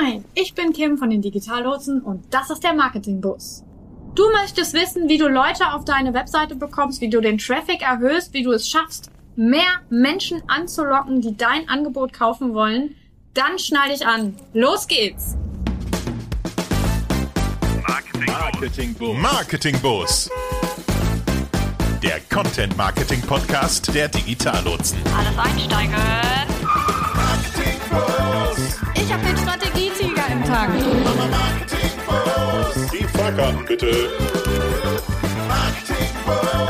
Hi, ich bin Kim von den Digitallotsen und das ist der Marketingbus. Du möchtest wissen, wie du Leute auf deine Webseite bekommst, wie du den Traffic erhöhst, wie du es schaffst, mehr Menschen anzulocken, die dein Angebot kaufen wollen? Dann schnall dich an. Los geht's! Marketing Boost. Marketing Boost. Der Content Marketing Podcast der Digitallotsen. Alles einsteigen. Strategietiger im Tag. Marketing Boost. Die Fahrkarten bitte.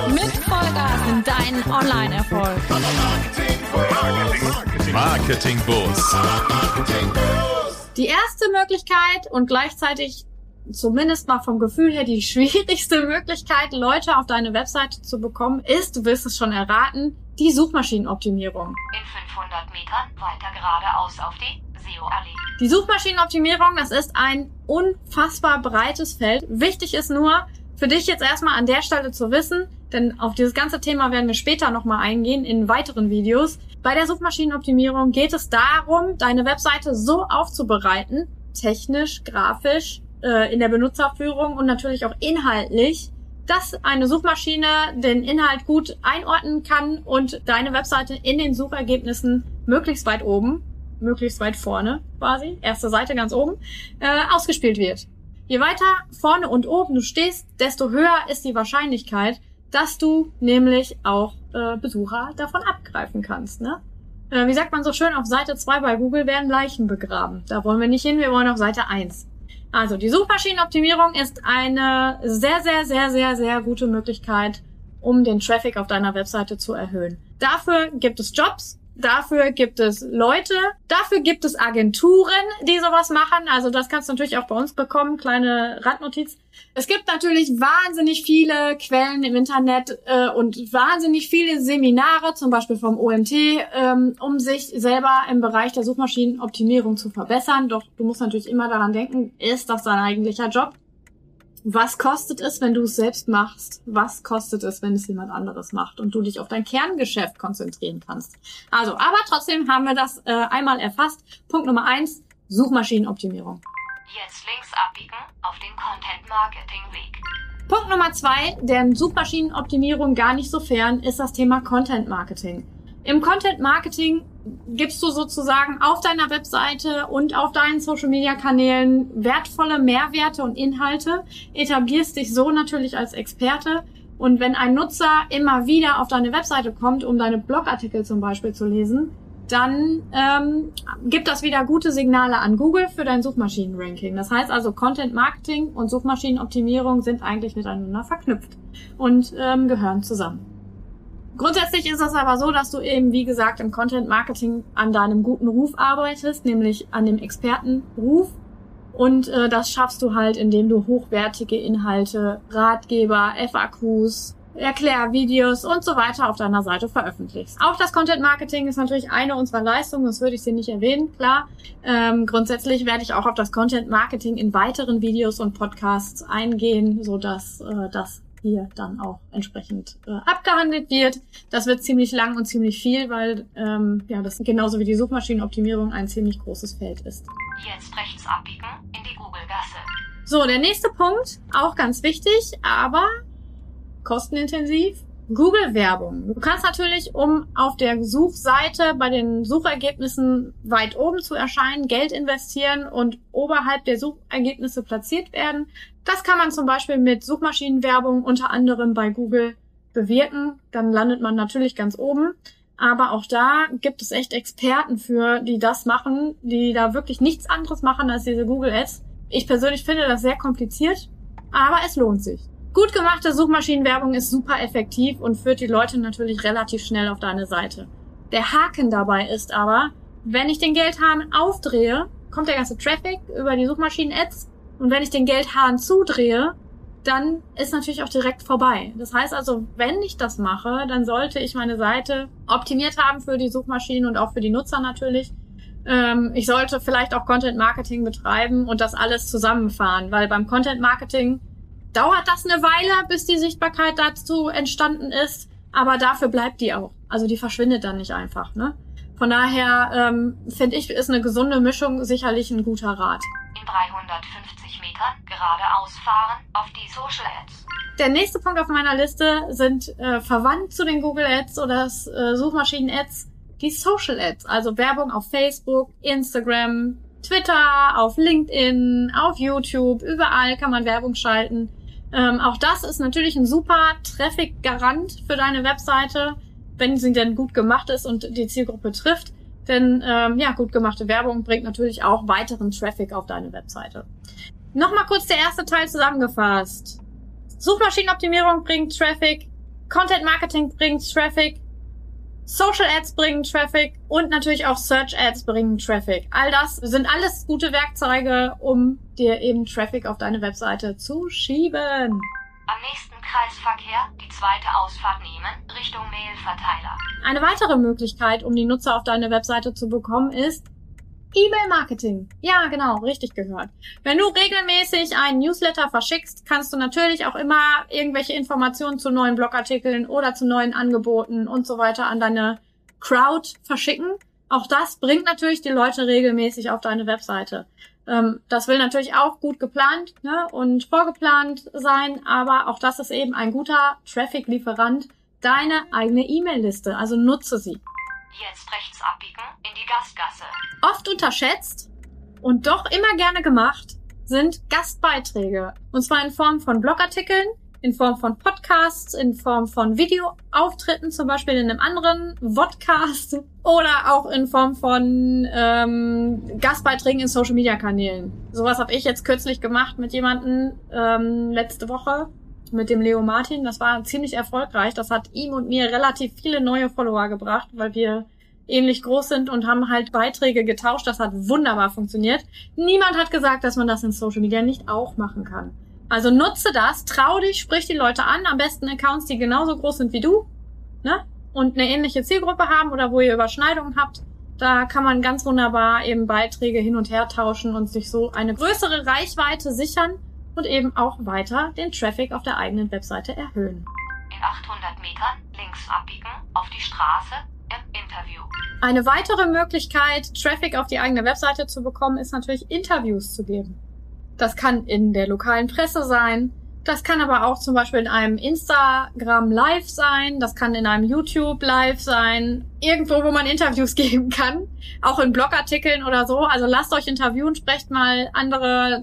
Mit Vollgas in deinen Online-Erfolg. Marketing. Marketing Boost. Marketing Boost. Die erste Möglichkeit und gleichzeitig zumindest mal vom Gefühl her die schwierigste Möglichkeit, Leute auf deine Webseite zu bekommen, ist, du wirst es schon erraten, die Suchmaschinenoptimierung. In 500 Metern weiter geradeaus auf die. Die Suchmaschinenoptimierung, das ist ein unfassbar breites Feld. Wichtig ist nur, für dich jetzt erstmal an der Stelle zu wissen, denn auf dieses ganze Thema werden wir später nochmal eingehen in weiteren Videos. Bei der Suchmaschinenoptimierung geht es darum, deine Webseite so aufzubereiten, technisch, grafisch, äh, in der Benutzerführung und natürlich auch inhaltlich, dass eine Suchmaschine den Inhalt gut einordnen kann und deine Webseite in den Suchergebnissen möglichst weit oben, möglichst weit vorne quasi, erste Seite ganz oben, äh, ausgespielt wird. Je weiter vorne und oben du stehst, desto höher ist die Wahrscheinlichkeit, dass du nämlich auch äh, Besucher davon abgreifen kannst. Ne? Äh, wie sagt man so schön, auf Seite 2 bei Google werden Leichen begraben. Da wollen wir nicht hin, wir wollen auf Seite 1. Also die Suchmaschinenoptimierung ist eine sehr, sehr, sehr, sehr, sehr gute Möglichkeit, um den Traffic auf deiner Webseite zu erhöhen. Dafür gibt es Jobs, dafür gibt es Leute, dafür gibt es Agenturen, die sowas machen. Also das kannst du natürlich auch bei uns bekommen, kleine Randnotiz. Es gibt natürlich wahnsinnig viele Quellen im Internet äh, und wahnsinnig viele Seminare, zum Beispiel vom OMT, ähm, um sich selber im Bereich der Suchmaschinenoptimierung zu verbessern. Doch du musst natürlich immer daran denken, ist das dein eigentlicher Job? Was kostet es, wenn du es selbst machst? Was kostet es, wenn es jemand anderes macht und du dich auf dein Kerngeschäft konzentrieren kannst? Also, aber trotzdem haben wir das äh, einmal erfasst. Punkt Nummer eins, Suchmaschinenoptimierung. Jetzt links abbiegen auf den Content Marketing Weg. Punkt Nummer zwei, der Suchmaschinenoptimierung gar nicht so fern, ist das Thema Content Marketing. Im Content Marketing gibst du sozusagen auf deiner Webseite und auf deinen Social Media Kanälen wertvolle Mehrwerte und Inhalte, etablierst dich so natürlich als Experte. Und wenn ein Nutzer immer wieder auf deine Webseite kommt, um deine Blogartikel zum Beispiel zu lesen, dann ähm, gibt das wieder gute Signale an Google für dein Suchmaschinenranking. Das heißt also, Content Marketing und Suchmaschinenoptimierung sind eigentlich miteinander verknüpft und ähm, gehören zusammen. Grundsätzlich ist es aber so, dass du eben, wie gesagt, im Content Marketing an deinem guten Ruf arbeitest, nämlich an dem Expertenruf. Und äh, das schaffst du halt, indem du hochwertige Inhalte, Ratgeber, FAQs, Erklärvideos und so weiter auf deiner Seite veröffentlichst. Auch das Content Marketing ist natürlich eine unserer Leistungen, das würde ich sie nicht erwähnen, klar. Ähm, grundsätzlich werde ich auch auf das Content Marketing in weiteren Videos und Podcasts eingehen, so dass äh, das hier dann auch entsprechend äh, abgehandelt wird. Das wird ziemlich lang und ziemlich viel, weil ähm, ja das genauso wie die Suchmaschinenoptimierung ein ziemlich großes Feld ist. Jetzt rechts abbiegen in die Google-Gasse. So, der nächste Punkt, auch ganz wichtig, aber kostenintensiv. Google-Werbung. Du kannst natürlich, um auf der Suchseite bei den Suchergebnissen weit oben zu erscheinen, Geld investieren und oberhalb der Suchergebnisse platziert werden. Das kann man zum Beispiel mit Suchmaschinenwerbung unter anderem bei Google bewirken. Dann landet man natürlich ganz oben. Aber auch da gibt es echt Experten für, die das machen, die da wirklich nichts anderes machen als diese Google Ads. Ich persönlich finde das sehr kompliziert, aber es lohnt sich. Gut gemachte Suchmaschinenwerbung ist super effektiv und führt die Leute natürlich relativ schnell auf deine Seite. Der Haken dabei ist aber, wenn ich den Geldhahn aufdrehe, kommt der ganze Traffic über die Suchmaschinen-Ads und wenn ich den Geldhahn zudrehe, dann ist natürlich auch direkt vorbei. Das heißt also, wenn ich das mache, dann sollte ich meine Seite optimiert haben für die Suchmaschinen und auch für die Nutzer natürlich. Ähm, ich sollte vielleicht auch Content Marketing betreiben und das alles zusammenfahren, weil beim Content Marketing dauert das eine Weile, bis die Sichtbarkeit dazu entstanden ist, aber dafür bleibt die auch. Also die verschwindet dann nicht einfach. Ne? Von daher ähm, finde ich, ist eine gesunde Mischung sicherlich ein guter Rat. In 350 Metern geradeaus fahren auf die Social Ads. Der nächste Punkt auf meiner Liste sind äh, verwandt zu den Google Ads oder äh, Suchmaschinen Ads die Social Ads, also Werbung auf Facebook, Instagram, Twitter, auf LinkedIn, auf YouTube, überall kann man Werbung schalten. Ähm, auch das ist natürlich ein super Traffic-Garant für deine Webseite, wenn sie denn gut gemacht ist und die Zielgruppe trifft. Denn ähm, ja, gut gemachte Werbung bringt natürlich auch weiteren Traffic auf deine Webseite. Nochmal kurz der erste Teil zusammengefasst. Suchmaschinenoptimierung bringt Traffic, Content Marketing bringt Traffic, Social Ads bringen Traffic und natürlich auch Search Ads bringen Traffic. All das sind alles gute Werkzeuge, um dir eben Traffic auf deine Webseite zu schieben. Am nächsten Kreisverkehr die zweite Ausfahrt nehmen, Richtung Mailverteiler. Eine weitere Möglichkeit, um die Nutzer auf deine Webseite zu bekommen, ist E-Mail-Marketing. Ja, genau, richtig gehört. Wenn du regelmäßig einen Newsletter verschickst, kannst du natürlich auch immer irgendwelche Informationen zu neuen Blogartikeln oder zu neuen Angeboten und so weiter an deine Crowd verschicken. Auch das bringt natürlich die Leute regelmäßig auf deine Webseite. Ähm, das will natürlich auch gut geplant ne, und vorgeplant sein, aber auch das ist eben ein guter Traffic-Lieferant, deine eigene E-Mail-Liste. Also nutze sie. Jetzt rechts abbiegen in die Gastgasse. Oft unterschätzt und doch immer gerne gemacht sind Gastbeiträge. Und zwar in Form von Blogartikeln, in Form von Podcasts, in Form von Videoauftritten, zum Beispiel in einem anderen Vodcast oder auch in Form von ähm, Gastbeiträgen in Social-Media-Kanälen. Sowas habe ich jetzt kürzlich gemacht mit jemandem ähm, letzte Woche, mit dem Leo Martin. Das war ziemlich erfolgreich. Das hat ihm und mir relativ viele neue Follower gebracht, weil wir ähnlich groß sind und haben halt Beiträge getauscht. Das hat wunderbar funktioniert. Niemand hat gesagt, dass man das in Social Media nicht auch machen kann. Also nutze das, trau dich, sprich die Leute an, am besten Accounts, die genauso groß sind wie du, ne? Und eine ähnliche Zielgruppe haben oder wo ihr Überschneidungen habt. Da kann man ganz wunderbar eben Beiträge hin und her tauschen und sich so eine größere Reichweite sichern und eben auch weiter den Traffic auf der eigenen Webseite erhöhen. In 800 Metern links abbiegen auf die Straße im Interview. Eine weitere Möglichkeit, Traffic auf die eigene Webseite zu bekommen, ist natürlich Interviews zu geben. Das kann in der lokalen Presse sein. Das kann aber auch zum Beispiel in einem Instagram Live sein. Das kann in einem YouTube Live sein. Irgendwo, wo man Interviews geben kann. Auch in Blogartikeln oder so. Also lasst euch interviewen, sprecht mal andere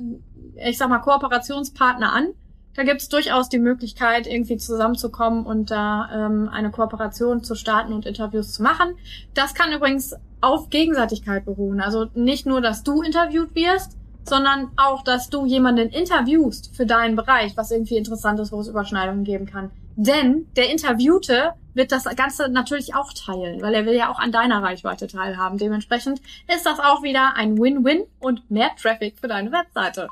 ich sag mal, Kooperationspartner an. Da gibt es durchaus die Möglichkeit, irgendwie zusammenzukommen und da ähm, eine Kooperation zu starten und Interviews zu machen. Das kann übrigens auf Gegenseitigkeit beruhen. Also nicht nur, dass du interviewt wirst, sondern auch, dass du jemanden interviewst für deinen Bereich, was irgendwie interessant ist, wo es Überschneidungen geben kann. Denn der Interviewte wird das Ganze natürlich auch teilen, weil er will ja auch an deiner Reichweite teilhaben. Dementsprechend ist das auch wieder ein Win-Win und mehr Traffic für deine Webseite.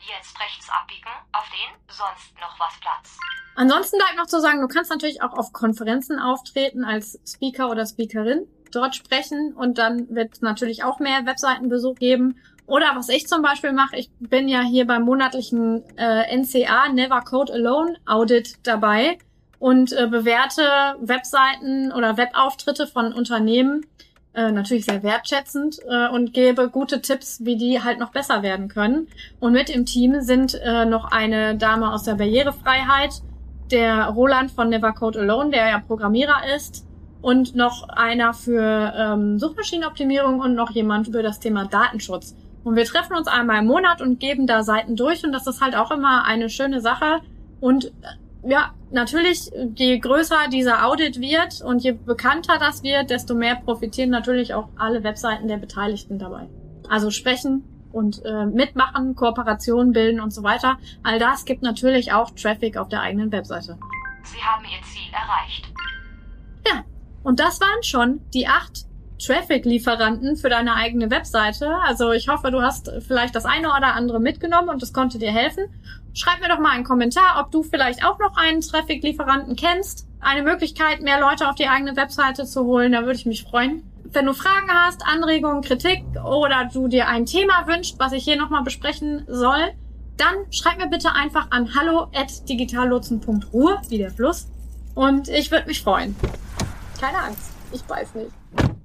Jetzt rechts abbiegen auf den sonst noch was Platz. Ansonsten bleibt noch zu sagen, du kannst natürlich auch auf Konferenzen auftreten als Speaker oder Speakerin, dort sprechen und dann wird natürlich auch mehr Webseitenbesuch geben. Oder was ich zum Beispiel mache, ich bin ja hier beim monatlichen äh, NCA Never Code Alone Audit dabei und äh, bewerte Webseiten oder Webauftritte von Unternehmen äh, natürlich sehr wertschätzend äh, und gebe gute Tipps, wie die halt noch besser werden können. Und mit im Team sind äh, noch eine Dame aus der Barrierefreiheit, der Roland von Never Code Alone, der ja Programmierer ist, und noch einer für ähm, Suchmaschinenoptimierung und noch jemand für das Thema Datenschutz. Und wir treffen uns einmal im Monat und geben da Seiten durch und das ist halt auch immer eine schöne Sache. Und ja, natürlich, je größer dieser Audit wird und je bekannter das wird, desto mehr profitieren natürlich auch alle Webseiten der Beteiligten dabei. Also sprechen und äh, mitmachen, Kooperationen bilden und so weiter. All das gibt natürlich auch Traffic auf der eigenen Webseite. Sie haben Ihr Ziel erreicht. Ja, und das waren schon die acht Traffic-Lieferanten für deine eigene Webseite. Also ich hoffe, du hast vielleicht das eine oder andere mitgenommen und es konnte dir helfen. Schreib mir doch mal einen Kommentar, ob du vielleicht auch noch einen Traffic-Lieferanten kennst. Eine Möglichkeit, mehr Leute auf die eigene Webseite zu holen, da würde ich mich freuen. Wenn du Fragen hast, Anregungen, Kritik oder du dir ein Thema wünschst, was ich hier nochmal besprechen soll, dann schreib mir bitte einfach an hallo at digitallotsen.ruhe, wie der Fluss. Und ich würde mich freuen. Keine Angst, ich beiß nicht.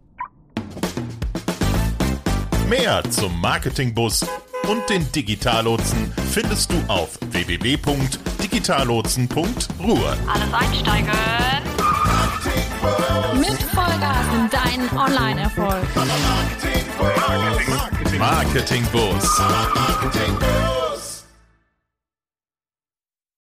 Mehr zum Marketingbus und den Digitallotsen findest du auf www.digitallotsen.ruhr. Alles einsteigen. Mit Vollgas in deinen Online-Erfolg. Marketingbus.